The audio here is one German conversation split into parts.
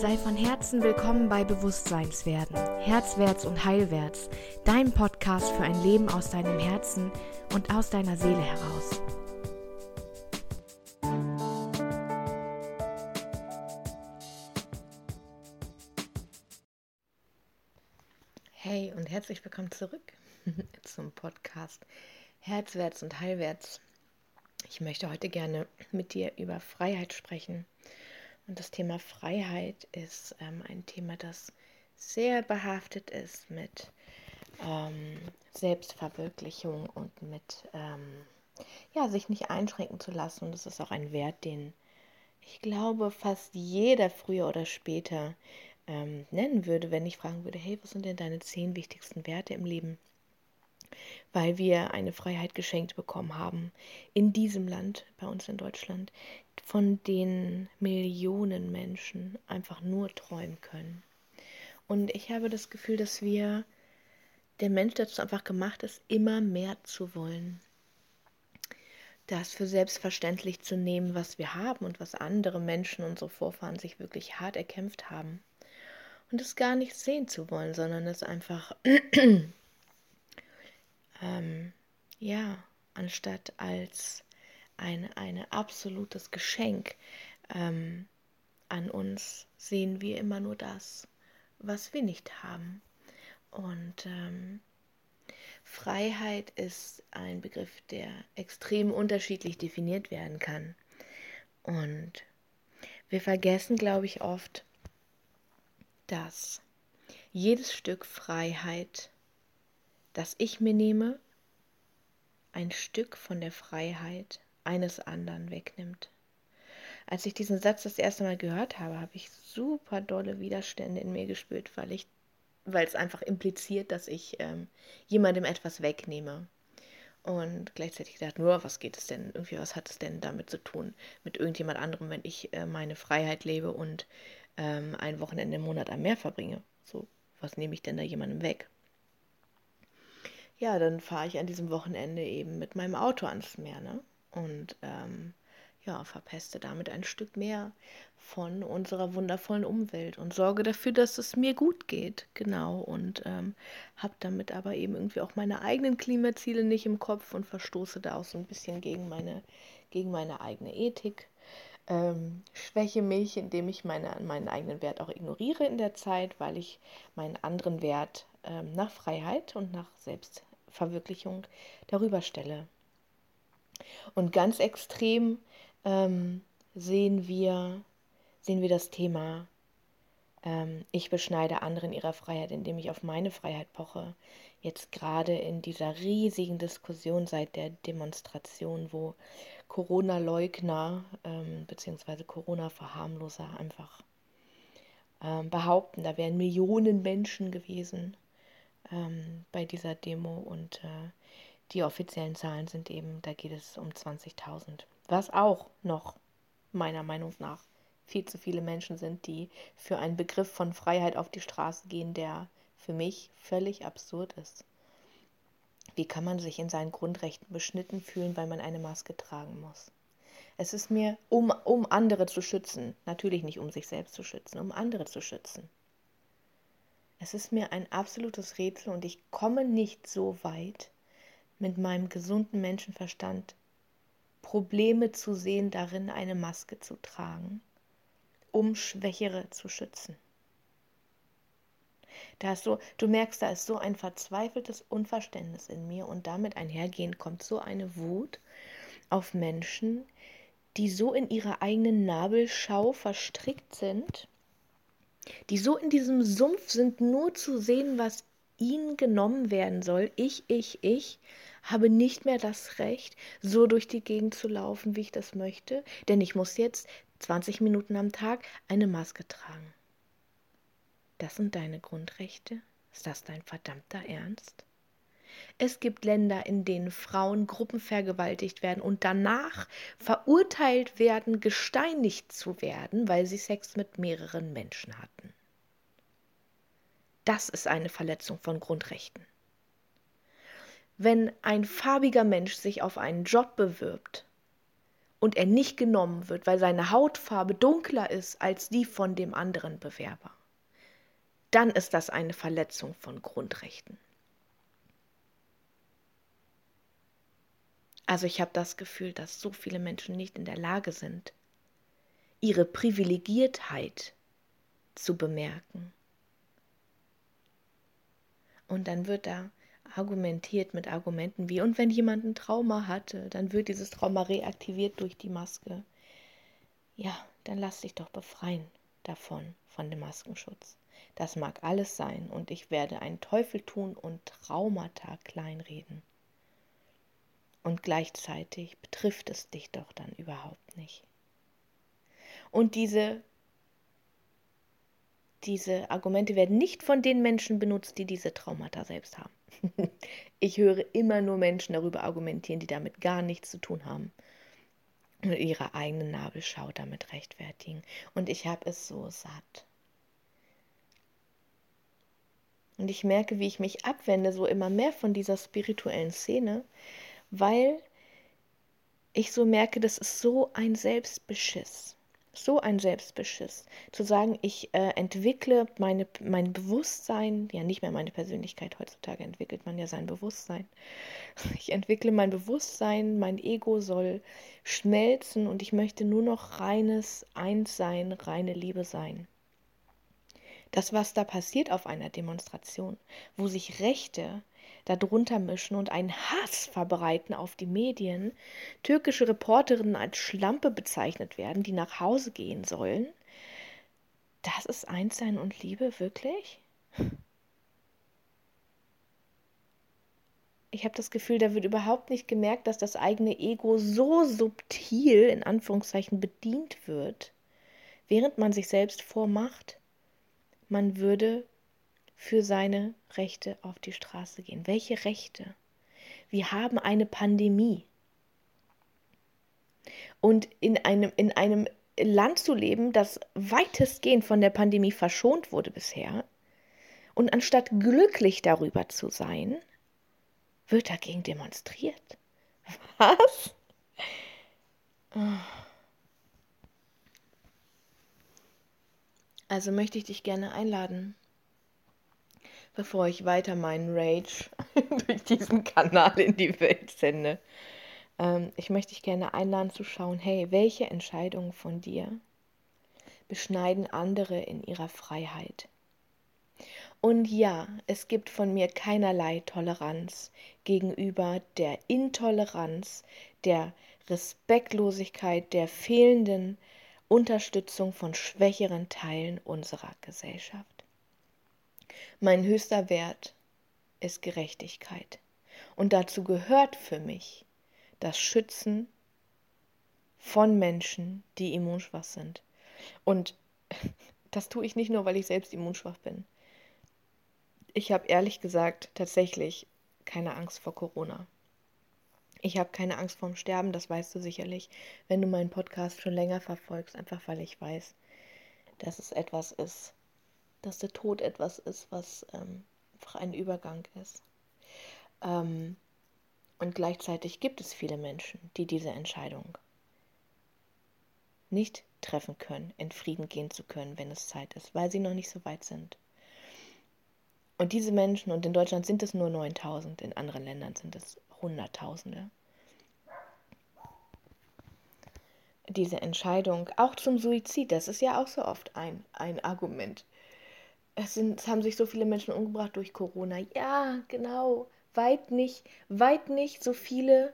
Sei von Herzen willkommen bei Bewusstseinswerden, Herzwärts und Heilwärts, dein Podcast für ein Leben aus deinem Herzen und aus deiner Seele heraus. Hey und herzlich willkommen zurück zum Podcast Herzwärts und Heilwärts. Ich möchte heute gerne mit dir über Freiheit sprechen und das Thema Freiheit ist ähm, ein Thema, das sehr behaftet ist mit ähm, Selbstverwirklichung und mit ähm, ja, sich nicht einschränken zu lassen. Und es ist auch ein Wert, den ich glaube, fast jeder früher oder später ähm, nennen würde, wenn ich fragen würde, hey, was sind denn deine zehn wichtigsten Werte im Leben? Weil wir eine Freiheit geschenkt bekommen haben in diesem Land, bei uns in Deutschland, von den Millionen Menschen einfach nur träumen können. Und ich habe das Gefühl, dass wir, der Mensch dazu einfach gemacht ist, immer mehr zu wollen. Das für selbstverständlich zu nehmen, was wir haben und was andere Menschen, unsere Vorfahren, sich wirklich hart erkämpft haben. Und es gar nicht sehen zu wollen, sondern es einfach, ähm, ja, anstatt als ein eine absolutes Geschenk ähm, an uns, sehen wir immer nur das, was wir nicht haben. Und ähm, Freiheit ist ein Begriff, der extrem unterschiedlich definiert werden kann. Und wir vergessen, glaube ich, oft, dass jedes Stück Freiheit, das ich mir nehme, ein Stück von der Freiheit eines anderen wegnimmt. Als ich diesen Satz das erste Mal gehört habe, habe ich super dolle Widerstände in mir gespürt, weil ich, weil es einfach impliziert, dass ich ähm, jemandem etwas wegnehme. Und gleichzeitig gedacht, nur, was geht es denn, irgendwie, was hat es denn damit zu tun, mit irgendjemand anderem, wenn ich äh, meine Freiheit lebe und ähm, ein Wochenende im Monat am Meer verbringe? So, was nehme ich denn da jemandem weg? Ja, dann fahre ich an diesem Wochenende eben mit meinem Auto ans Meer, ne? und ähm, ja, verpeste damit ein Stück mehr von unserer wundervollen Umwelt und sorge dafür, dass es mir gut geht. Genau. Und ähm, habe damit aber eben irgendwie auch meine eigenen Klimaziele nicht im Kopf und verstoße da auch so ein bisschen gegen meine, gegen meine eigene Ethik. Ähm, schwäche mich, indem ich meine, meinen eigenen Wert auch ignoriere in der Zeit, weil ich meinen anderen Wert ähm, nach Freiheit und nach Selbstverwirklichung darüber stelle. Und ganz extrem ähm, sehen, wir, sehen wir das Thema, ähm, ich beschneide anderen ihrer Freiheit, indem ich auf meine Freiheit poche. Jetzt gerade in dieser riesigen Diskussion seit der Demonstration, wo Corona-Leugner ähm, bzw. Corona-Verharmloser einfach ähm, behaupten, da wären Millionen Menschen gewesen ähm, bei dieser Demo und äh, die offiziellen Zahlen sind eben, da geht es um 20.000. Was auch noch meiner Meinung nach viel zu viele Menschen sind, die für einen Begriff von Freiheit auf die Straße gehen, der für mich völlig absurd ist. Wie kann man sich in seinen Grundrechten beschnitten fühlen, weil man eine Maske tragen muss? Es ist mir, um, um andere zu schützen, natürlich nicht um sich selbst zu schützen, um andere zu schützen. Es ist mir ein absolutes Rätsel und ich komme nicht so weit, mit meinem gesunden Menschenverstand Probleme zu sehen darin, eine Maske zu tragen, um Schwächere zu schützen. Da ist so, du merkst, da ist so ein verzweifeltes Unverständnis in mir und damit einhergehend kommt so eine Wut auf Menschen, die so in ihrer eigenen Nabelschau verstrickt sind, die so in diesem Sumpf sind, nur zu sehen, was ihnen genommen werden soll. Ich, ich, ich habe nicht mehr das Recht, so durch die Gegend zu laufen, wie ich das möchte, denn ich muss jetzt 20 Minuten am Tag eine Maske tragen. Das sind deine Grundrechte? Ist das dein verdammter Ernst? Es gibt Länder, in denen Frauen gruppenvergewaltigt werden und danach verurteilt werden, gesteinigt zu werden, weil sie Sex mit mehreren Menschen hatten. Das ist eine Verletzung von Grundrechten wenn ein farbiger Mensch sich auf einen Job bewirbt und er nicht genommen wird, weil seine Hautfarbe dunkler ist als die von dem anderen Bewerber, dann ist das eine Verletzung von Grundrechten. Also ich habe das Gefühl, dass so viele Menschen nicht in der Lage sind, ihre Privilegiertheit zu bemerken. Und dann wird da argumentiert mit Argumenten wie, und wenn jemand ein Trauma hatte, dann wird dieses Trauma reaktiviert durch die Maske. Ja, dann lass dich doch befreien davon, von dem Maskenschutz. Das mag alles sein und ich werde einen Teufel tun und Traumata kleinreden. Und gleichzeitig betrifft es dich doch dann überhaupt nicht. Und diese, diese Argumente werden nicht von den Menschen benutzt, die diese Traumata selbst haben. ich höre immer nur Menschen darüber argumentieren, die damit gar nichts zu tun haben und ihre eigene Nabelschau damit rechtfertigen. Und ich habe es so satt. Und ich merke, wie ich mich abwende, so immer mehr von dieser spirituellen Szene, weil ich so merke, das ist so ein Selbstbeschiss. So ein Selbstbeschiss. Zu sagen, ich äh, entwickle meine, mein Bewusstsein, ja nicht mehr meine Persönlichkeit, heutzutage entwickelt man ja sein Bewusstsein. Ich entwickle mein Bewusstsein, mein Ego soll schmelzen und ich möchte nur noch reines Einssein, reine Liebe sein. Das, was da passiert auf einer Demonstration, wo sich Rechte darunter mischen und einen Hass verbreiten auf die Medien, türkische Reporterinnen als Schlampe bezeichnet werden, die nach Hause gehen sollen. Das ist Einssein und Liebe, wirklich? Ich habe das Gefühl, da wird überhaupt nicht gemerkt, dass das eigene Ego so subtil in Anführungszeichen bedient wird, während man sich selbst vormacht, man würde für seine Rechte auf die Straße gehen. Welche Rechte? Wir haben eine Pandemie. Und in einem, in einem Land zu leben, das weitestgehend von der Pandemie verschont wurde bisher, und anstatt glücklich darüber zu sein, wird dagegen demonstriert. Was? Also möchte ich dich gerne einladen, bevor ich weiter meinen Rage durch diesen Kanal in die Welt sende. Ähm, ich möchte dich gerne einladen zu schauen, hey, welche Entscheidungen von dir beschneiden andere in ihrer Freiheit? Und ja, es gibt von mir keinerlei Toleranz gegenüber der Intoleranz, der Respektlosigkeit, der fehlenden Unterstützung von schwächeren Teilen unserer Gesellschaft. Mein höchster Wert ist Gerechtigkeit. Und dazu gehört für mich das Schützen von Menschen, die immunschwach sind. Und das tue ich nicht nur, weil ich selbst immunschwach bin. Ich habe ehrlich gesagt tatsächlich keine Angst vor Corona. Ich habe keine Angst vorm Sterben, das weißt du sicherlich, wenn du meinen Podcast schon länger verfolgst, einfach weil ich weiß, dass es etwas ist, dass der Tod etwas ist, was ähm, einfach ein Übergang ist. Ähm, und gleichzeitig gibt es viele Menschen, die diese Entscheidung nicht treffen können, in Frieden gehen zu können, wenn es Zeit ist, weil sie noch nicht so weit sind. Und diese Menschen, und in Deutschland sind es nur 9000, in anderen Ländern sind es Hunderttausende. Diese Entscheidung, auch zum Suizid, das ist ja auch so oft ein, ein Argument es, sind, es haben sich so viele Menschen umgebracht durch Corona. Ja, genau. Weit nicht, weit nicht so viele,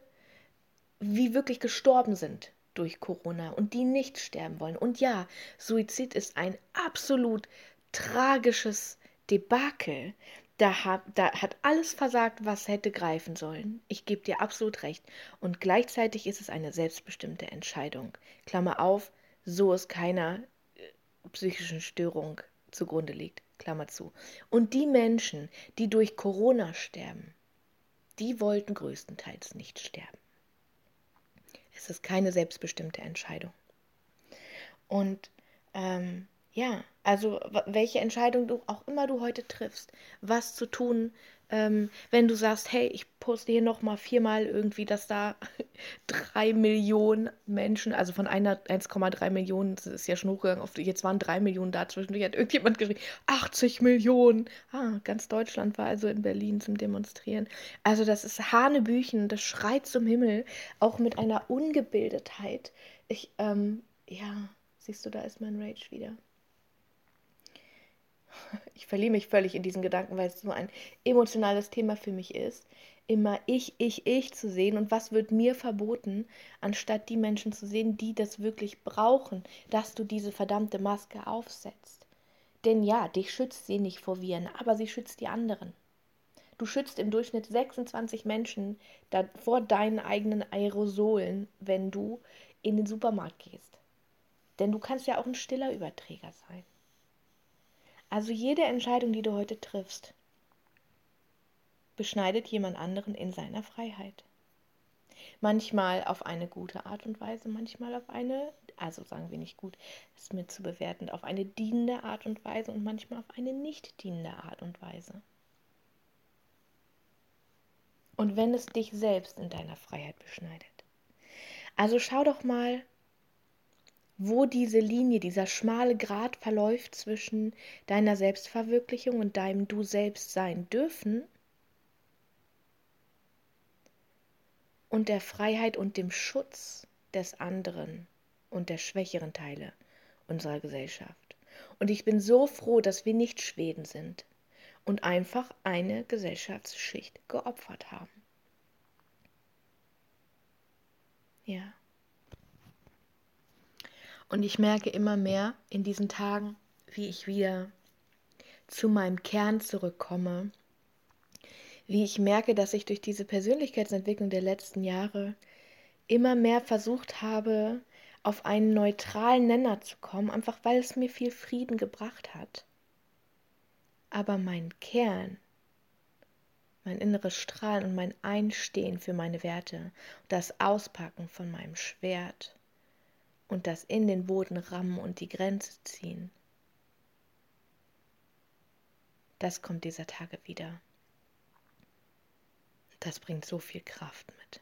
wie wirklich gestorben sind durch Corona und die nicht sterben wollen. Und ja, Suizid ist ein absolut tragisches Debakel. Da hat, da hat alles versagt, was hätte greifen sollen. Ich gebe dir absolut recht. Und gleichzeitig ist es eine selbstbestimmte Entscheidung. Klammer auf, so ist keiner äh, psychischen Störung zugrunde liegt. Klammer zu. Und die Menschen, die durch Corona sterben, die wollten größtenteils nicht sterben. Es ist keine selbstbestimmte Entscheidung. Und ähm, Ja, also welche Entscheidung du auch immer du heute triffst, was zu tun, ähm, wenn du sagst, hey, ich poste hier nochmal viermal irgendwie, dass da drei Millionen Menschen, also von einer 1,3 Millionen, das ist ja schon hochgegangen, auf, jetzt waren drei Millionen da, zwischendurch hat irgendjemand geschrieben, 80 Millionen. Ah, ganz Deutschland war also in Berlin zum Demonstrieren. Also das ist Hanebüchen, das schreit zum Himmel, auch mit einer Ungebildetheit. Ich, ähm, ja, siehst du, da ist mein Rage wieder ich verliere mich völlig in diesen Gedanken, weil es so ein emotionales Thema für mich ist, immer ich, ich, ich zu sehen und was wird mir verboten, anstatt die Menschen zu sehen, die das wirklich brauchen, dass du diese verdammte Maske aufsetzt. Denn ja, dich schützt sie nicht vor Viren, aber sie schützt die anderen. Du schützt im Durchschnitt 26 Menschen vor deinen eigenen Aerosolen, wenn du in den Supermarkt gehst. Denn du kannst ja auch ein stiller Überträger sein. Also jede Entscheidung, die du heute triffst, beschneidet jemand anderen in seiner Freiheit. Manchmal auf eine gute Art und Weise, manchmal auf eine, also sagen wir nicht gut, ist mir zu bewerten, auf eine dienende Art und Weise und manchmal auf eine nicht dienende Art und Weise. Und wenn es dich selbst in deiner Freiheit beschneidet. Also schau doch mal, wo diese Linie, dieser schmale Grat verläuft zwischen deiner Selbstverwirklichung und deinem Du selbst sein dürfen und der Freiheit und dem Schutz des anderen und der schwächeren Teile unserer Gesellschaft. Und ich bin so froh, dass wir nicht Schweden sind und einfach eine Gesellschaftsschicht geopfert haben. Ja. Und ich merke immer mehr in diesen Tagen, wie ich wieder zu meinem Kern zurückkomme, wie ich merke, dass ich durch diese Persönlichkeitsentwicklung der letzten Jahre immer mehr versucht habe, auf einen neutralen Nenner zu kommen, einfach weil es mir viel Frieden gebracht hat. Aber mein Kern, mein inneres Strahlen und mein Einstehen für meine Werte, das Auspacken von meinem Schwert, und das in den Boden rammen und die Grenze ziehen. Das kommt dieser Tage wieder. Das bringt so viel Kraft mit.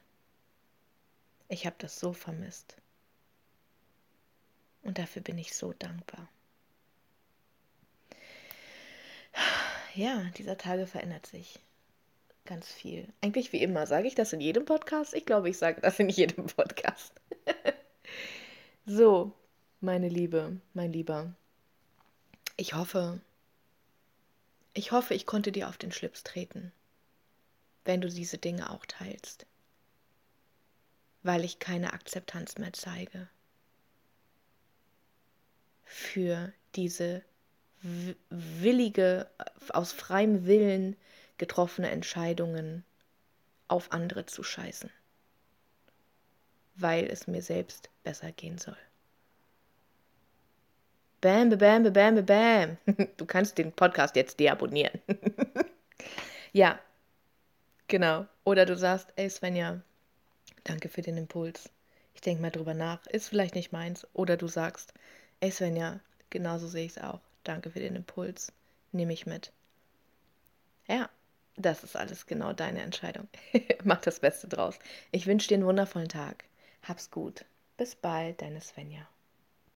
Ich habe das so vermisst. Und dafür bin ich so dankbar. Ja, dieser Tage verändert sich ganz viel. Eigentlich wie immer. Sage ich das in jedem Podcast? Ich glaube, ich sage das in jedem Podcast. So, meine Liebe, mein Lieber. Ich hoffe, ich hoffe, ich konnte dir auf den Schlips treten, wenn du diese Dinge auch teilst, weil ich keine Akzeptanz mehr zeige für diese willige, aus freiem Willen getroffene Entscheidungen auf andere zu scheißen weil es mir selbst besser gehen soll. Bam, bam, bam, bam. Du kannst den Podcast jetzt deabonnieren. ja, genau. Oder du sagst, ey Svenja, danke für den Impuls. Ich denke mal drüber nach. Ist vielleicht nicht meins. Oder du sagst, ey Svenja, genauso sehe ich es auch. Danke für den Impuls. Nehme ich mit. Ja, das ist alles genau deine Entscheidung. Mach das Beste draus. Ich wünsche dir einen wundervollen Tag. Hab's gut. Bis bald, deine Svenja.